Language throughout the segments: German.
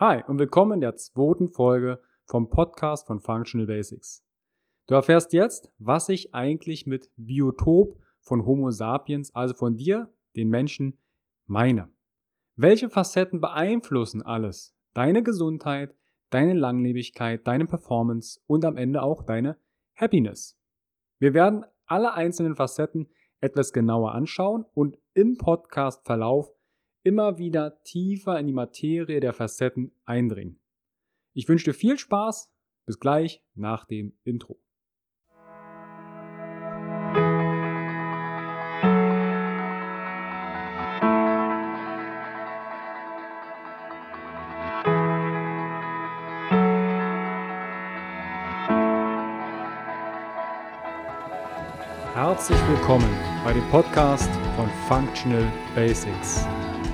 Hi und willkommen in der zweiten Folge vom Podcast von Functional Basics. Du erfährst jetzt, was ich eigentlich mit Biotop von Homo sapiens, also von dir, den Menschen, meine. Welche Facetten beeinflussen alles? Deine Gesundheit, deine Langlebigkeit, deine Performance und am Ende auch deine Happiness. Wir werden alle einzelnen Facetten etwas genauer anschauen und im Podcast-Verlauf immer wieder tiefer in die Materie der Facetten eindringen. Ich wünsche dir viel Spaß. Bis gleich nach dem Intro. Herzlich willkommen bei dem Podcast von Functional Basics,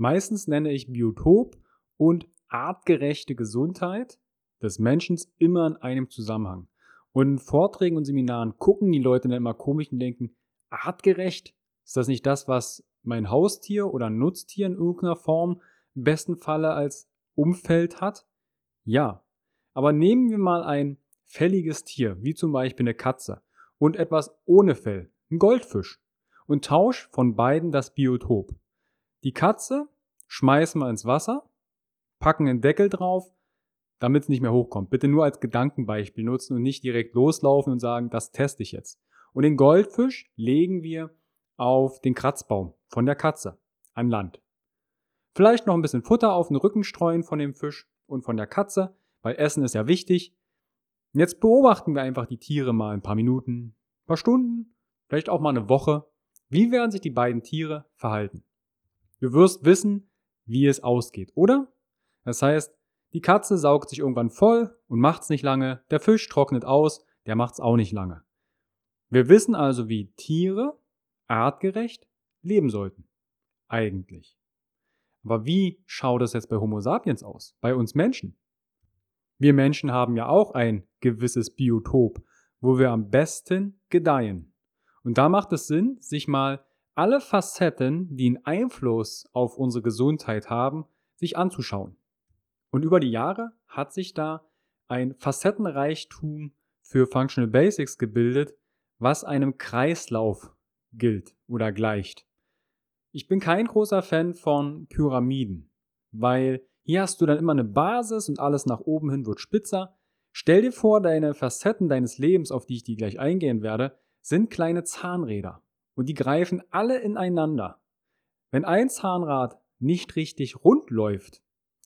Meistens nenne ich Biotop und artgerechte Gesundheit des Menschen immer in einem Zusammenhang. Und in Vorträgen und Seminaren gucken die Leute dann immer komisch und denken, artgerecht? Ist das nicht das, was mein Haustier oder Nutztier in irgendeiner Form im besten Falle als Umfeld hat? Ja. Aber nehmen wir mal ein fälliges Tier, wie zum Beispiel eine Katze, und etwas ohne Fell, ein Goldfisch, und tausch von beiden das Biotop. Die Katze schmeißen wir ins Wasser, packen einen Deckel drauf, damit es nicht mehr hochkommt. Bitte nur als Gedankenbeispiel nutzen und nicht direkt loslaufen und sagen, das teste ich jetzt. Und den Goldfisch legen wir auf den Kratzbaum von der Katze an Land. Vielleicht noch ein bisschen Futter auf den Rücken streuen von dem Fisch und von der Katze, weil Essen ist ja wichtig. Jetzt beobachten wir einfach die Tiere mal ein paar Minuten, ein paar Stunden, vielleicht auch mal eine Woche. Wie werden sich die beiden Tiere verhalten? Du wirst wissen, wie es ausgeht, oder? Das heißt, die Katze saugt sich irgendwann voll und macht's nicht lange, der Fisch trocknet aus, der macht's auch nicht lange. Wir wissen also, wie Tiere artgerecht leben sollten. Eigentlich. Aber wie schaut es jetzt bei Homo sapiens aus? Bei uns Menschen? Wir Menschen haben ja auch ein gewisses Biotop, wo wir am besten gedeihen. Und da macht es Sinn, sich mal alle Facetten, die einen Einfluss auf unsere Gesundheit haben, sich anzuschauen. Und über die Jahre hat sich da ein Facettenreichtum für Functional Basics gebildet, was einem Kreislauf gilt oder gleicht. Ich bin kein großer Fan von Pyramiden, weil hier hast du dann immer eine Basis und alles nach oben hin wird spitzer. Stell dir vor, deine Facetten deines Lebens, auf die ich die gleich eingehen werde, sind kleine Zahnräder und die greifen alle ineinander. Wenn ein Zahnrad nicht richtig rund läuft,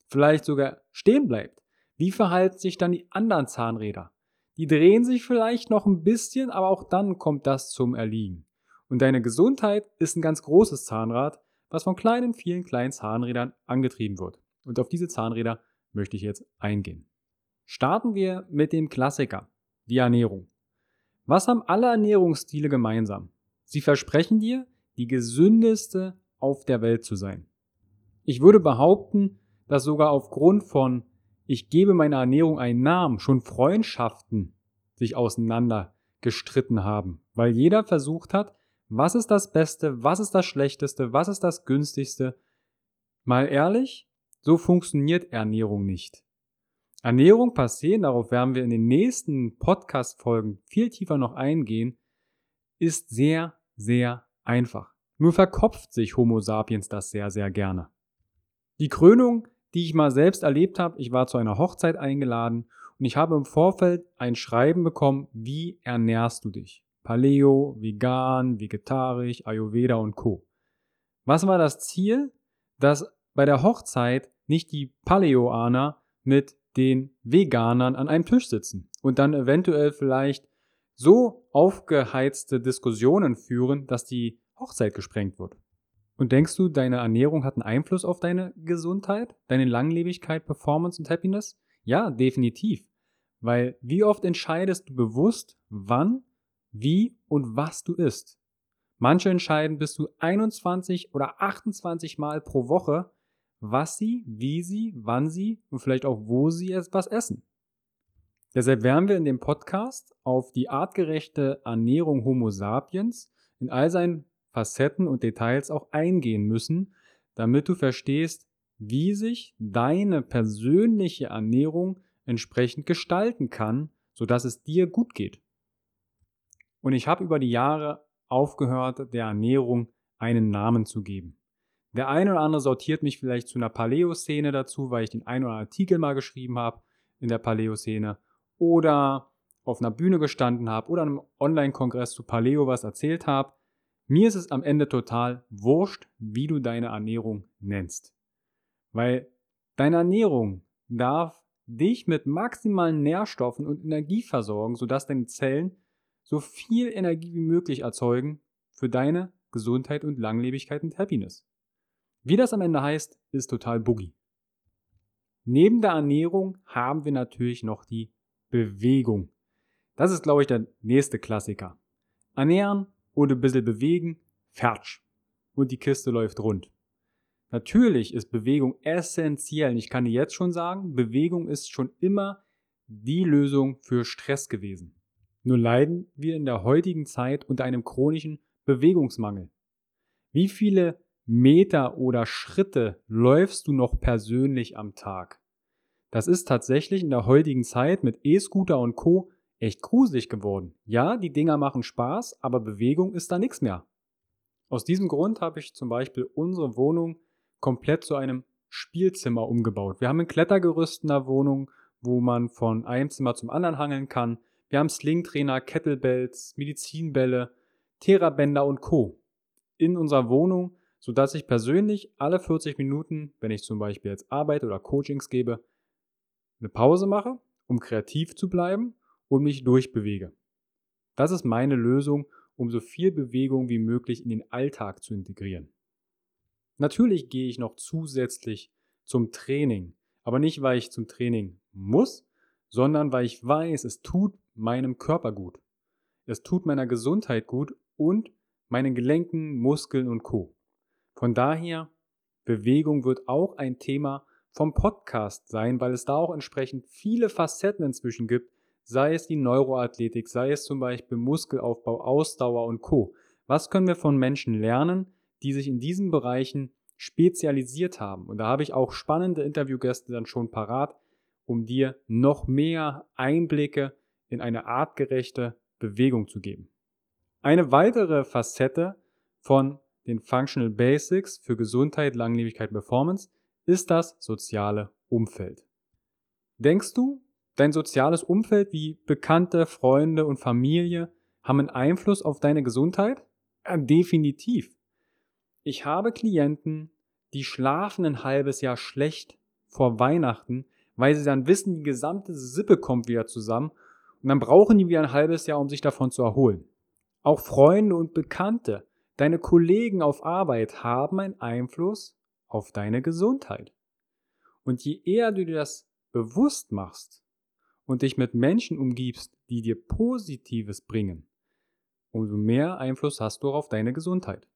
vielleicht sogar stehen bleibt, wie verhalten sich dann die anderen Zahnräder? Die drehen sich vielleicht noch ein bisschen, aber auch dann kommt das zum Erliegen. Und deine Gesundheit ist ein ganz großes Zahnrad, was von kleinen, vielen kleinen Zahnrädern angetrieben wird. Und auf diese Zahnräder möchte ich jetzt eingehen. Starten wir mit dem Klassiker, die Ernährung. Was haben alle Ernährungsstile gemeinsam? Sie versprechen dir, die gesündeste auf der Welt zu sein. Ich würde behaupten, dass sogar aufgrund von ich gebe meiner Ernährung einen Namen schon Freundschaften sich auseinander gestritten haben, weil jeder versucht hat, was ist das Beste, was ist das Schlechteste, was ist das Günstigste. Mal ehrlich, so funktioniert Ernährung nicht. Ernährung passieren, darauf werden wir in den nächsten Podcast-Folgen viel tiefer noch eingehen, ist sehr, sehr einfach. Nur verkopft sich Homo sapiens das sehr, sehr gerne. Die Krönung, die ich mal selbst erlebt habe, ich war zu einer Hochzeit eingeladen und ich habe im Vorfeld ein Schreiben bekommen, wie ernährst du dich? Paleo, vegan, vegetarisch, Ayurveda und Co. Was war das Ziel? Dass bei der Hochzeit nicht die Paleoaner mit den Veganern an einem Tisch sitzen und dann eventuell vielleicht so aufgeheizte Diskussionen führen, dass die Hochzeit gesprengt wird. Und denkst du, deine Ernährung hat einen Einfluss auf deine Gesundheit, deine Langlebigkeit, Performance und Happiness? Ja, definitiv. Weil wie oft entscheidest du bewusst, wann, wie und was du isst? Manche entscheiden bis zu 21 oder 28 Mal pro Woche, was sie, wie sie, wann sie und vielleicht auch wo sie etwas essen. Deshalb werden wir in dem Podcast auf die artgerechte Ernährung Homo sapiens in all seinen Facetten und Details auch eingehen müssen, damit du verstehst, wie sich deine persönliche Ernährung entsprechend gestalten kann, sodass es dir gut geht. Und ich habe über die Jahre aufgehört, der Ernährung einen Namen zu geben. Der eine oder andere sortiert mich vielleicht zu einer Paleo-Szene dazu, weil ich den einen oder anderen Artikel mal geschrieben habe in der Paleo-Szene oder auf einer Bühne gestanden habe oder einem Online-Kongress zu Paleo was erzählt habe. Mir ist es am Ende total wurscht, wie du deine Ernährung nennst. Weil deine Ernährung darf dich mit maximalen Nährstoffen und Energie versorgen, sodass deine Zellen so viel Energie wie möglich erzeugen für deine Gesundheit und Langlebigkeit und Happiness. Wie das am Ende heißt, ist total boogie. Neben der Ernährung haben wir natürlich noch die Bewegung. Das ist, glaube ich, der nächste Klassiker. Ernähren und ein bisschen bewegen, fertig. Und die Kiste läuft rund. Natürlich ist Bewegung essentiell. Ich kann dir jetzt schon sagen, Bewegung ist schon immer die Lösung für Stress gewesen. Nur leiden wir in der heutigen Zeit unter einem chronischen Bewegungsmangel. Wie viele Meter oder Schritte läufst du noch persönlich am Tag? Das ist tatsächlich in der heutigen Zeit mit E-Scooter und Co. echt gruselig geworden. Ja, die Dinger machen Spaß, aber Bewegung ist da nichts mehr. Aus diesem Grund habe ich zum Beispiel unsere Wohnung komplett zu einem Spielzimmer umgebaut. Wir haben ein Klettergerüst in der Wohnung, wo man von einem Zimmer zum anderen hangeln kann. Wir haben Slingtrainer, Kettlebells, Medizinbälle, Therabänder und Co. in unserer Wohnung, sodass ich persönlich alle 40 Minuten, wenn ich zum Beispiel jetzt Arbeit oder Coachings gebe, eine Pause mache, um kreativ zu bleiben und mich durchbewege. Das ist meine Lösung, um so viel Bewegung wie möglich in den Alltag zu integrieren. Natürlich gehe ich noch zusätzlich zum Training, aber nicht, weil ich zum Training muss, sondern weil ich weiß, es tut meinem Körper gut. Es tut meiner Gesundheit gut und meinen Gelenken, Muskeln und Co. Von daher, Bewegung wird auch ein Thema vom Podcast sein, weil es da auch entsprechend viele Facetten inzwischen gibt, sei es die Neuroathletik, sei es zum Beispiel Muskelaufbau, Ausdauer und Co. Was können wir von Menschen lernen, die sich in diesen Bereichen spezialisiert haben? Und da habe ich auch spannende Interviewgäste dann schon parat, um dir noch mehr Einblicke in eine artgerechte Bewegung zu geben. Eine weitere Facette von den Functional Basics für Gesundheit, Langlebigkeit, Performance ist das soziale Umfeld. Denkst du, dein soziales Umfeld wie Bekannte, Freunde und Familie haben einen Einfluss auf deine Gesundheit? Ja, definitiv. Ich habe Klienten, die schlafen ein halbes Jahr schlecht vor Weihnachten, weil sie dann wissen, die gesamte Sippe kommt wieder zusammen und dann brauchen die wieder ein halbes Jahr, um sich davon zu erholen. Auch Freunde und Bekannte, deine Kollegen auf Arbeit haben einen Einfluss auf deine Gesundheit. Und je eher du dir das bewusst machst und dich mit Menschen umgibst, die dir Positives bringen, umso mehr Einfluss hast du auf deine Gesundheit.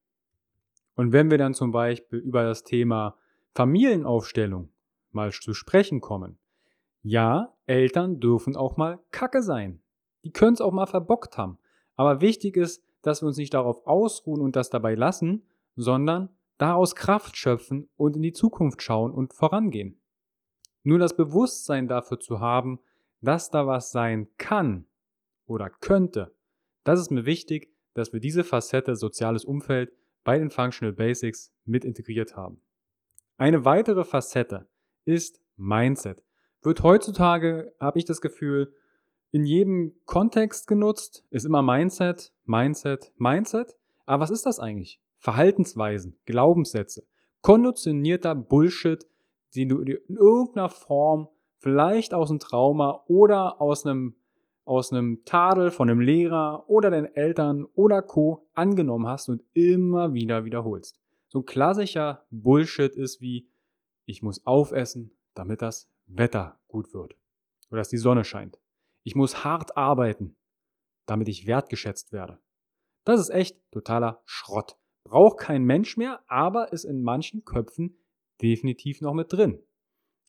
Und wenn wir dann zum Beispiel über das Thema Familienaufstellung mal zu sprechen kommen, ja, Eltern dürfen auch mal Kacke sein. Die können es auch mal verbockt haben. Aber wichtig ist, dass wir uns nicht darauf ausruhen und das dabei lassen, sondern daraus Kraft schöpfen und in die Zukunft schauen und vorangehen. Nur das Bewusstsein dafür zu haben, dass da was sein kann oder könnte, das ist mir wichtig, dass wir diese Facette soziales Umfeld bei den Functional Basics mit integriert haben. Eine weitere Facette ist Mindset wird heutzutage, habe ich das Gefühl, in jedem Kontext genutzt, ist immer Mindset, Mindset, Mindset. Aber was ist das eigentlich? Verhaltensweisen, Glaubenssätze, konditionierter Bullshit, den du in irgendeiner Form vielleicht aus einem Trauma oder aus einem, aus einem Tadel von einem Lehrer oder den Eltern oder Co. angenommen hast und immer wieder wiederholst. So ein klassischer Bullshit ist wie, ich muss aufessen, damit das Wetter gut wird oder dass die Sonne scheint. Ich muss hart arbeiten, damit ich wertgeschätzt werde. Das ist echt totaler Schrott. Braucht kein Mensch mehr, aber ist in manchen Köpfen definitiv noch mit drin.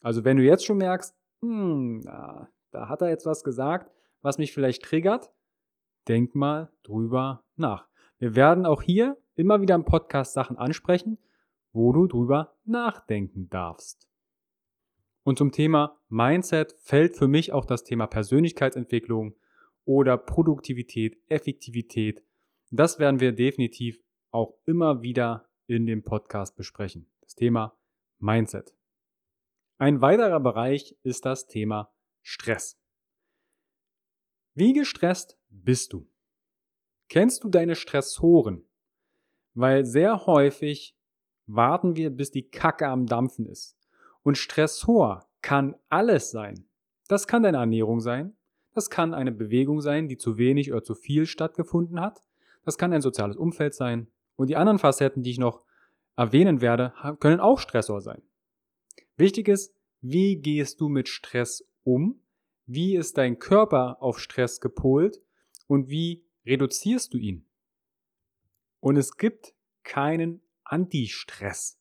Also wenn du jetzt schon merkst, hm, da hat er jetzt was gesagt, was mich vielleicht triggert, denk mal drüber nach. Wir werden auch hier immer wieder im Podcast Sachen ansprechen, wo du drüber nachdenken darfst. Und zum Thema Mindset fällt für mich auch das Thema Persönlichkeitsentwicklung oder Produktivität, Effektivität. Das werden wir definitiv auch immer wieder in dem Podcast besprechen. Das Thema Mindset. Ein weiterer Bereich ist das Thema Stress. Wie gestresst bist du? Kennst du deine Stressoren? Weil sehr häufig warten wir, bis die Kacke am Dampfen ist. Und Stressor kann alles sein. Das kann deine Ernährung sein. Das kann eine Bewegung sein, die zu wenig oder zu viel stattgefunden hat. Das kann ein soziales Umfeld sein. Und die anderen Facetten, die ich noch erwähnen werde, können auch Stressor sein. Wichtig ist, wie gehst du mit Stress um? Wie ist dein Körper auf Stress gepolt? Und wie reduzierst du ihn? Und es gibt keinen Anti-Stress.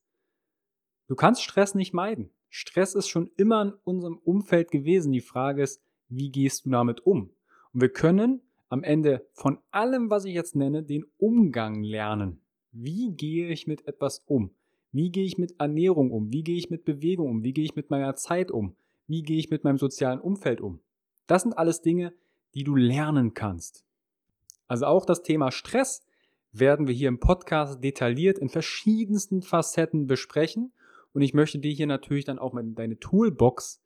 Du kannst Stress nicht meiden. Stress ist schon immer in unserem Umfeld gewesen. Die Frage ist, wie gehst du damit um? Und wir können am Ende von allem, was ich jetzt nenne, den Umgang lernen. Wie gehe ich mit etwas um? Wie gehe ich mit Ernährung um? Wie gehe ich mit Bewegung um? Wie gehe ich mit meiner Zeit um? Wie gehe ich mit meinem sozialen Umfeld um? Das sind alles Dinge, die du lernen kannst. Also auch das Thema Stress werden wir hier im Podcast detailliert in verschiedensten Facetten besprechen und ich möchte dir hier natürlich dann auch deine Toolbox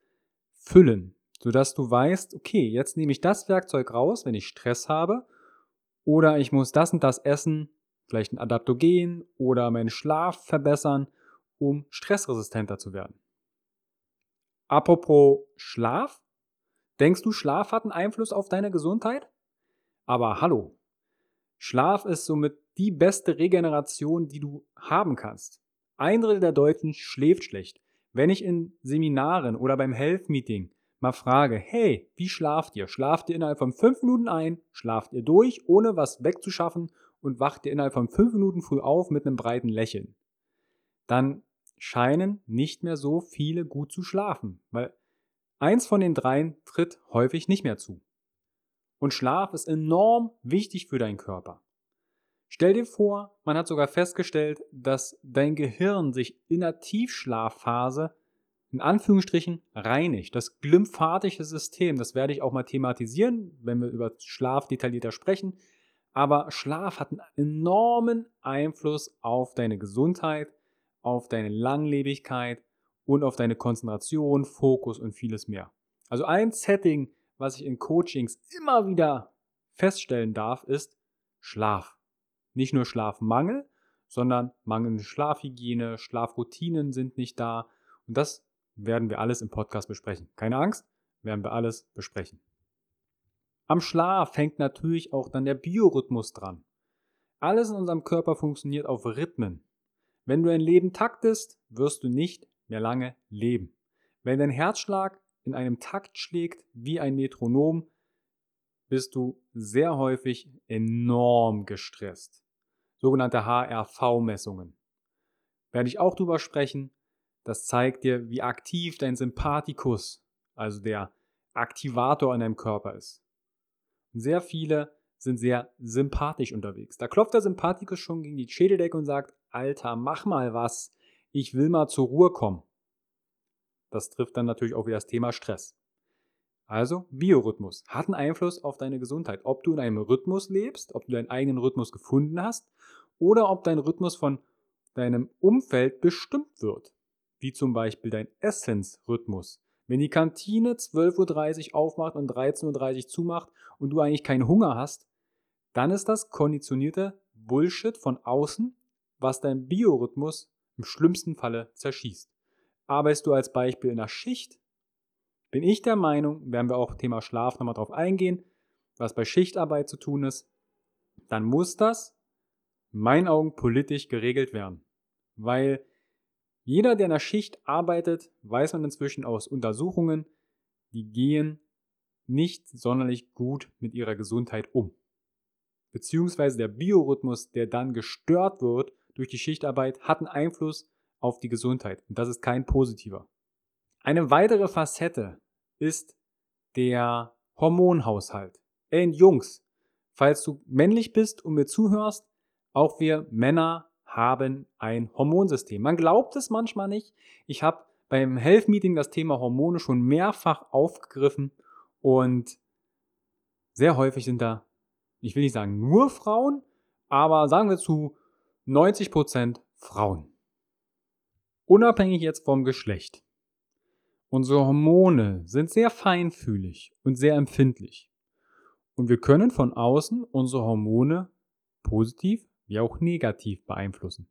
füllen, sodass du weißt, okay, jetzt nehme ich das Werkzeug raus, wenn ich Stress habe, oder ich muss das und das essen, vielleicht ein Adaptogen oder meinen Schlaf verbessern, um stressresistenter zu werden. Apropos Schlaf, denkst du, Schlaf hat einen Einfluss auf deine Gesundheit? Aber hallo, Schlaf ist somit die beste Regeneration, die du haben kannst. Ein Drittel der Deutschen schläft schlecht. Wenn ich in Seminaren oder beim Health Meeting mal frage, hey, wie schlaft ihr? Schlaft ihr innerhalb von fünf Minuten ein? Schlaft ihr durch, ohne was wegzuschaffen und wacht ihr innerhalb von fünf Minuten früh auf mit einem breiten Lächeln? Dann scheinen nicht mehr so viele gut zu schlafen, weil eins von den dreien tritt häufig nicht mehr zu. Und Schlaf ist enorm wichtig für deinen Körper. Stell dir vor, man hat sogar festgestellt, dass dein Gehirn sich in der Tiefschlafphase in Anführungsstrichen reinigt. Das glymphatische System, das werde ich auch mal thematisieren, wenn wir über Schlaf detaillierter sprechen. Aber Schlaf hat einen enormen Einfluss auf deine Gesundheit, auf deine Langlebigkeit und auf deine Konzentration, Fokus und vieles mehr. Also ein Setting, was ich in Coachings immer wieder feststellen darf, ist Schlaf. Nicht nur Schlafmangel, sondern mangelnde Schlafhygiene, Schlafroutinen sind nicht da. Und das werden wir alles im Podcast besprechen. Keine Angst, werden wir alles besprechen. Am Schlaf hängt natürlich auch dann der Biorhythmus dran. Alles in unserem Körper funktioniert auf Rhythmen. Wenn du ein Leben taktest, wirst du nicht mehr lange leben. Wenn dein Herzschlag in einem Takt schlägt wie ein Metronom, bist du sehr häufig enorm gestresst sogenannte HRV-Messungen. Werde ich auch drüber sprechen. Das zeigt dir, wie aktiv dein Sympathikus, also der Aktivator in deinem Körper ist. Sehr viele sind sehr sympathisch unterwegs. Da klopft der Sympathikus schon gegen die Schädeldecke und sagt, Alter, mach mal was. Ich will mal zur Ruhe kommen. Das trifft dann natürlich auch wieder das Thema Stress. Also Biorhythmus hat einen Einfluss auf deine Gesundheit. Ob du in einem Rhythmus lebst, ob du deinen eigenen Rhythmus gefunden hast oder ob dein Rhythmus von deinem Umfeld bestimmt wird. Wie zum Beispiel dein Essensrhythmus. Wenn die Kantine 12.30 Uhr aufmacht und 13.30 Uhr zumacht und du eigentlich keinen Hunger hast, dann ist das konditionierte Bullshit von außen, was dein Biorhythmus im schlimmsten Falle zerschießt. Arbeitest du als Beispiel in der Schicht, bin ich der Meinung, werden wir auch Thema Schlaf nochmal drauf eingehen, was bei Schichtarbeit zu tun ist, dann muss das in meinen Augen politisch geregelt werden. weil jeder, der in der Schicht arbeitet, weiß man inzwischen aus Untersuchungen, die gehen nicht sonderlich gut mit ihrer Gesundheit um. Beziehungsweise der Biorhythmus, der dann gestört wird durch die Schichtarbeit, hat einen Einfluss auf die Gesundheit. Und das ist kein positiver. Eine weitere Facette ist der Hormonhaushalt. Ey, Jungs, falls du männlich bist und mir zuhörst, auch wir Männer haben ein Hormonsystem. Man glaubt es manchmal nicht. Ich habe beim Health Meeting das Thema Hormone schon mehrfach aufgegriffen und sehr häufig sind da, ich will nicht sagen nur Frauen, aber sagen wir zu 90% Frauen. Unabhängig jetzt vom Geschlecht. Unsere Hormone sind sehr feinfühlig und sehr empfindlich. Und wir können von außen unsere Hormone positiv wie auch negativ beeinflussen.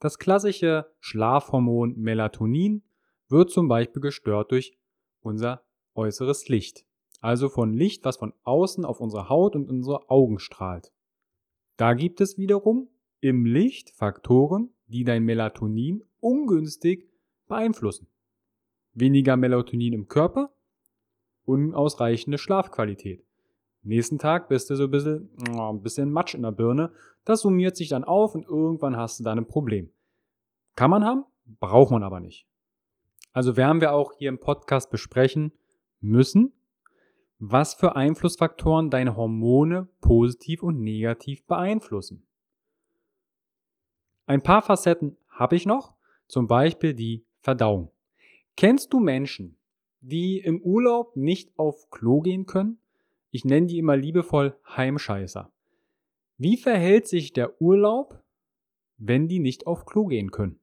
Das klassische Schlafhormon Melatonin wird zum Beispiel gestört durch unser äußeres Licht. Also von Licht, was von außen auf unsere Haut und unsere Augen strahlt. Da gibt es wiederum im Licht Faktoren, die dein Melatonin ungünstig beeinflussen. Weniger Melatonin im Körper, unausreichende Schlafqualität. Nächsten Tag bist du so ein bisschen, oh, ein bisschen Matsch in der Birne. Das summiert sich dann auf und irgendwann hast du dann ein Problem. Kann man haben, braucht man aber nicht. Also werden wir auch hier im Podcast besprechen müssen, was für Einflussfaktoren deine Hormone positiv und negativ beeinflussen. Ein paar Facetten habe ich noch, zum Beispiel die Verdauung. Kennst du Menschen, die im Urlaub nicht auf Klo gehen können? Ich nenne die immer liebevoll Heimscheißer. Wie verhält sich der Urlaub, wenn die nicht auf Klo gehen können?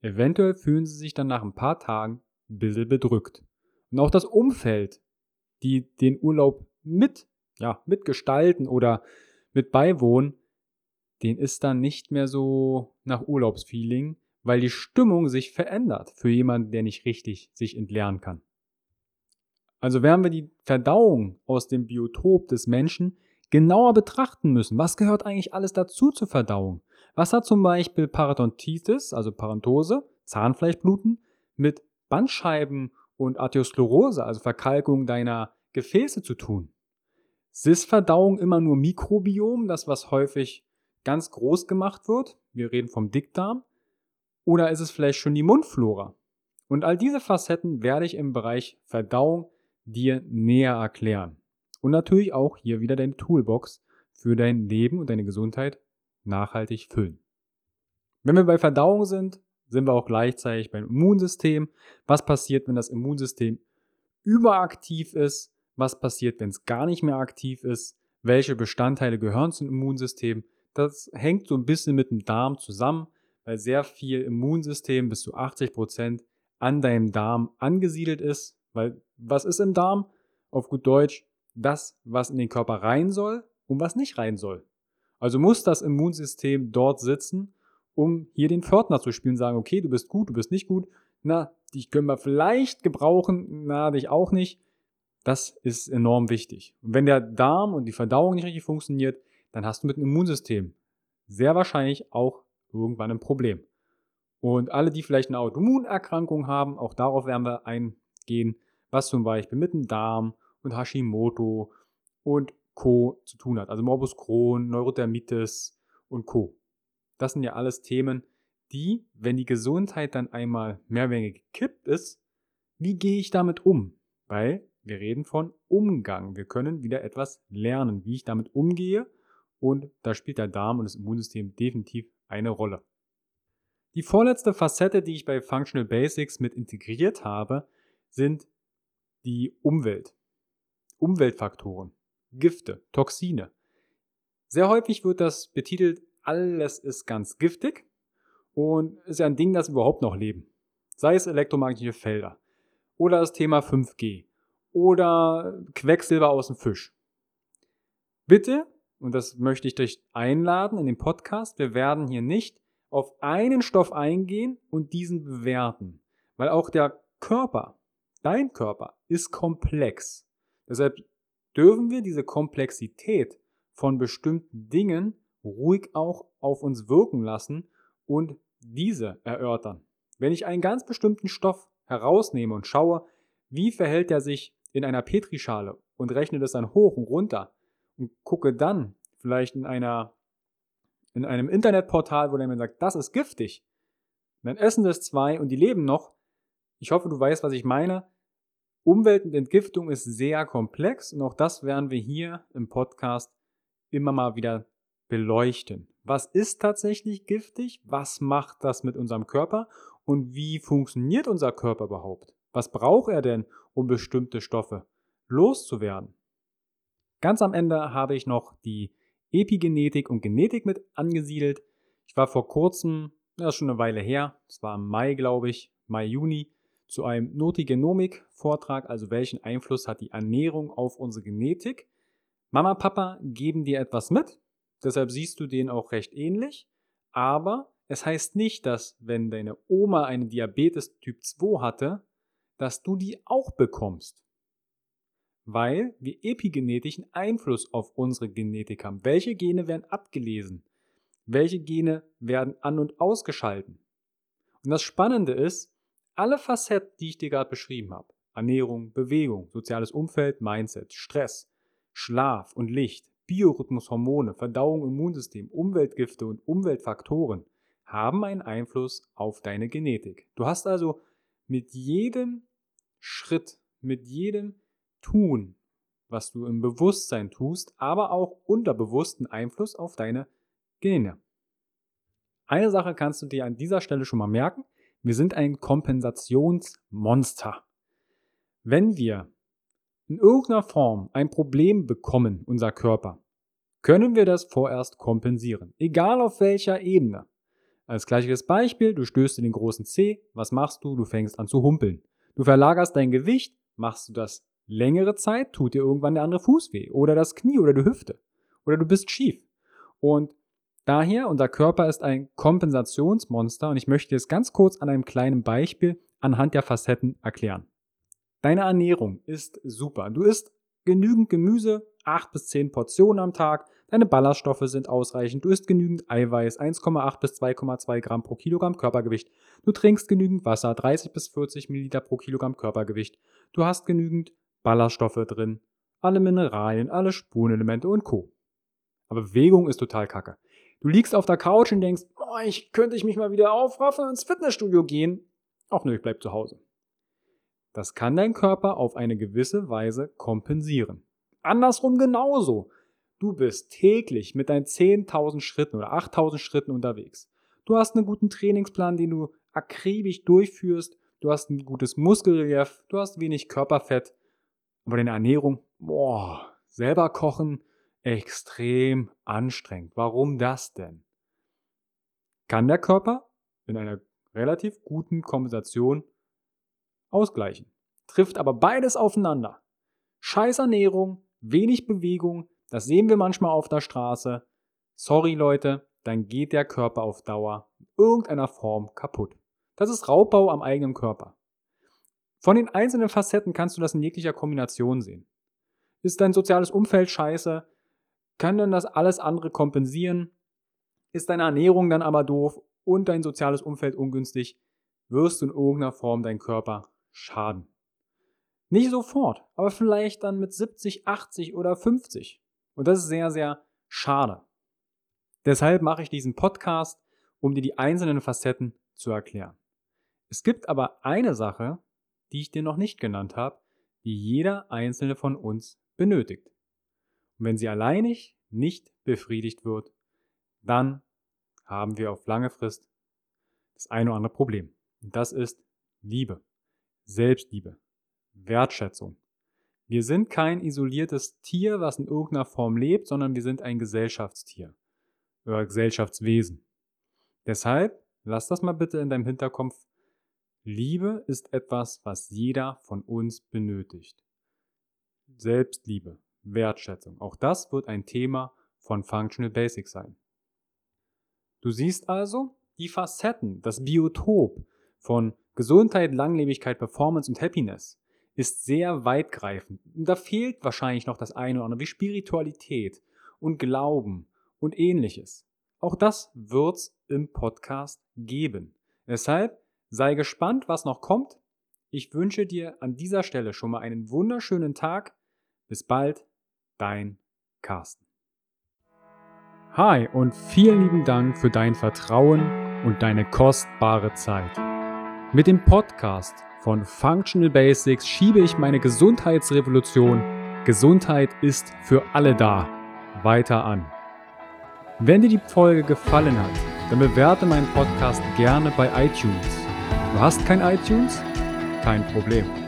Eventuell fühlen sie sich dann nach ein paar Tagen ein bisschen bedrückt. Und auch das Umfeld, die den Urlaub mit, ja, mitgestalten oder mit beiwohnen, den ist dann nicht mehr so nach Urlaubsfeeling, weil die Stimmung sich verändert für jemanden, der nicht richtig sich entlernen kann. Also werden wir die Verdauung aus dem Biotop des Menschen genauer betrachten müssen. Was gehört eigentlich alles dazu zur Verdauung? Was hat zum Beispiel Parodontitis, also Parodose, Zahnfleischbluten, mit Bandscheiben und Arteriosklerose, also Verkalkung deiner Gefäße zu tun? Ist Verdauung immer nur Mikrobiom, das was häufig ganz groß gemacht wird? Wir reden vom Dickdarm. Oder ist es vielleicht schon die Mundflora? Und all diese Facetten werde ich im Bereich Verdauung dir näher erklären. Und natürlich auch hier wieder deine Toolbox für dein Leben und deine Gesundheit nachhaltig füllen. Wenn wir bei Verdauung sind, sind wir auch gleichzeitig beim Immunsystem. Was passiert, wenn das Immunsystem überaktiv ist? Was passiert, wenn es gar nicht mehr aktiv ist? Welche Bestandteile gehören zum Immunsystem? Das hängt so ein bisschen mit dem Darm zusammen, weil sehr viel Immunsystem, bis zu 80 Prozent, an deinem Darm angesiedelt ist. Weil was ist im Darm? Auf gut Deutsch, das, was in den Körper rein soll und was nicht rein soll. Also muss das Immunsystem dort sitzen, um hier den Pförtner zu spielen, sagen, okay, du bist gut, du bist nicht gut, na, dich können wir vielleicht gebrauchen, na, dich auch nicht. Das ist enorm wichtig. Und wenn der Darm und die Verdauung nicht richtig funktioniert, dann hast du mit dem Immunsystem sehr wahrscheinlich auch irgendwann ein Problem. Und alle, die vielleicht eine Autoimmunerkrankung haben, auch darauf werden wir eingehen, was zum Beispiel mit dem Darm und Hashimoto und Co. zu tun hat. Also Morbus Crohn, Neurodermitis und Co. Das sind ja alles Themen, die, wenn die Gesundheit dann einmal mehr oder gekippt ist, wie gehe ich damit um? Weil wir reden von Umgang. Wir können wieder etwas lernen, wie ich damit umgehe. Und da spielt der Darm und das Immunsystem definitiv eine Rolle. Die vorletzte Facette, die ich bei Functional Basics mit integriert habe, sind die Umwelt. Umweltfaktoren, Gifte, Toxine. Sehr häufig wird das betitelt, alles ist ganz giftig und ist ja ein Ding, das überhaupt noch leben. Sei es elektromagnetische Felder oder das Thema 5G oder Quecksilber aus dem Fisch. Bitte, und das möchte ich dich einladen in den Podcast, wir werden hier nicht auf einen Stoff eingehen und diesen bewerten, weil auch der Körper Dein Körper ist komplex. Deshalb dürfen wir diese Komplexität von bestimmten Dingen ruhig auch auf uns wirken lassen und diese erörtern. Wenn ich einen ganz bestimmten Stoff herausnehme und schaue, wie verhält er sich in einer Petrischale und rechne das dann hoch und runter und gucke dann vielleicht in einer in einem Internetportal, wo der mir sagt, das ist giftig, dann essen das zwei und die leben noch. Ich hoffe, du weißt, was ich meine. Umwelt und Entgiftung ist sehr komplex und auch das werden wir hier im Podcast immer mal wieder beleuchten. Was ist tatsächlich giftig? Was macht das mit unserem Körper? Und wie funktioniert unser Körper überhaupt? Was braucht er denn, um bestimmte Stoffe loszuwerden? Ganz am Ende habe ich noch die Epigenetik und Genetik mit angesiedelt. Ich war vor kurzem, das ist schon eine Weile her, es war im Mai, glaube ich, Mai, Juni, zu einem Notigenomik-Vortrag, also welchen Einfluss hat die Ernährung auf unsere Genetik. Mama, Papa geben dir etwas mit, deshalb siehst du den auch recht ähnlich, aber es heißt nicht, dass wenn deine Oma eine Diabetes Typ 2 hatte, dass du die auch bekommst. Weil wir epigenetischen Einfluss auf unsere Genetik haben. Welche Gene werden abgelesen? Welche Gene werden an- und ausgeschalten? Und das Spannende ist, alle Facetten, die ich dir gerade beschrieben habe, Ernährung, Bewegung, soziales Umfeld, Mindset, Stress, Schlaf und Licht, Biorhythmus, Hormone, Verdauung, Immunsystem, Umweltgifte und Umweltfaktoren haben einen Einfluss auf deine Genetik. Du hast also mit jedem Schritt, mit jedem Tun, was du im Bewusstsein tust, aber auch unterbewussten Einfluss auf deine Gene. Eine Sache kannst du dir an dieser Stelle schon mal merken. Wir sind ein Kompensationsmonster. Wenn wir in irgendeiner Form ein Problem bekommen, unser Körper, können wir das vorerst kompensieren. Egal auf welcher Ebene. Als gleiches Beispiel, du stößt in den großen C, was machst du? Du fängst an zu humpeln. Du verlagerst dein Gewicht, machst du das längere Zeit, tut dir irgendwann der andere Fuß weh oder das Knie oder die Hüfte oder du bist schief. Und daher, unser Körper ist ein Kompensationsmonster und ich möchte es ganz kurz an einem kleinen Beispiel anhand der Facetten erklären. Deine Ernährung ist super. Du isst genügend Gemüse, 8 bis 10 Portionen am Tag, deine Ballaststoffe sind ausreichend, du isst genügend Eiweiß, 1,8 bis 2,2 Gramm pro Kilogramm Körpergewicht, du trinkst genügend Wasser, 30 bis 40 Milliliter pro Kilogramm Körpergewicht, du hast genügend Ballaststoffe drin, alle Mineralien, alle Spurenelemente und Co. Aber Bewegung ist total kacke. Du liegst auf der Couch und denkst, oh, ich könnte ich mich mal wieder aufraffen und ins Fitnessstudio gehen. Ach nö, ich bleib zu Hause. Das kann dein Körper auf eine gewisse Weise kompensieren. Andersrum genauso. Du bist täglich mit deinen 10.000 Schritten oder 8.000 Schritten unterwegs. Du hast einen guten Trainingsplan, den du akribisch durchführst. Du hast ein gutes Muskelrelief. Du hast wenig Körperfett. Aber deine Ernährung, boah, selber kochen, extrem anstrengend. Warum das denn? Kann der Körper in einer relativ guten Kompensation ausgleichen. Trifft aber beides aufeinander. Scheiß Ernährung, wenig Bewegung, das sehen wir manchmal auf der Straße. Sorry Leute, dann geht der Körper auf Dauer in irgendeiner Form kaputt. Das ist Raubbau am eigenen Körper. Von den einzelnen Facetten kannst du das in jeglicher Kombination sehen. Ist dein soziales Umfeld scheiße? Kann dann das alles andere kompensieren? Ist deine Ernährung dann aber doof und dein soziales Umfeld ungünstig? Wirst du in irgendeiner Form deinen Körper schaden. Nicht sofort, aber vielleicht dann mit 70, 80 oder 50. Und das ist sehr, sehr schade. Deshalb mache ich diesen Podcast, um dir die einzelnen Facetten zu erklären. Es gibt aber eine Sache, die ich dir noch nicht genannt habe, die jeder einzelne von uns benötigt. Und wenn sie alleinig nicht befriedigt wird, dann haben wir auf lange Frist das eine oder andere Problem. Und das ist Liebe. Selbstliebe, Wertschätzung. Wir sind kein isoliertes Tier, was in irgendeiner Form lebt, sondern wir sind ein Gesellschaftstier oder Gesellschaftswesen. Deshalb lass das mal bitte in deinem Hinterkopf. Liebe ist etwas, was jeder von uns benötigt. Selbstliebe, Wertschätzung. Auch das wird ein Thema von Functional Basics sein. Du siehst also die Facetten, das Biotop von Gesundheit, Langlebigkeit, Performance und Happiness ist sehr weitgreifend. Da fehlt wahrscheinlich noch das eine oder andere wie Spiritualität und Glauben und ähnliches. Auch das wird's im Podcast geben. Deshalb sei gespannt, was noch kommt. Ich wünsche dir an dieser Stelle schon mal einen wunderschönen Tag. Bis bald, dein Carsten. Hi und vielen lieben Dank für dein Vertrauen und deine kostbare Zeit. Mit dem Podcast von Functional Basics schiebe ich meine Gesundheitsrevolution Gesundheit ist für alle da weiter an. Wenn dir die Folge gefallen hat, dann bewerte meinen Podcast gerne bei iTunes. Du hast kein iTunes? Kein Problem.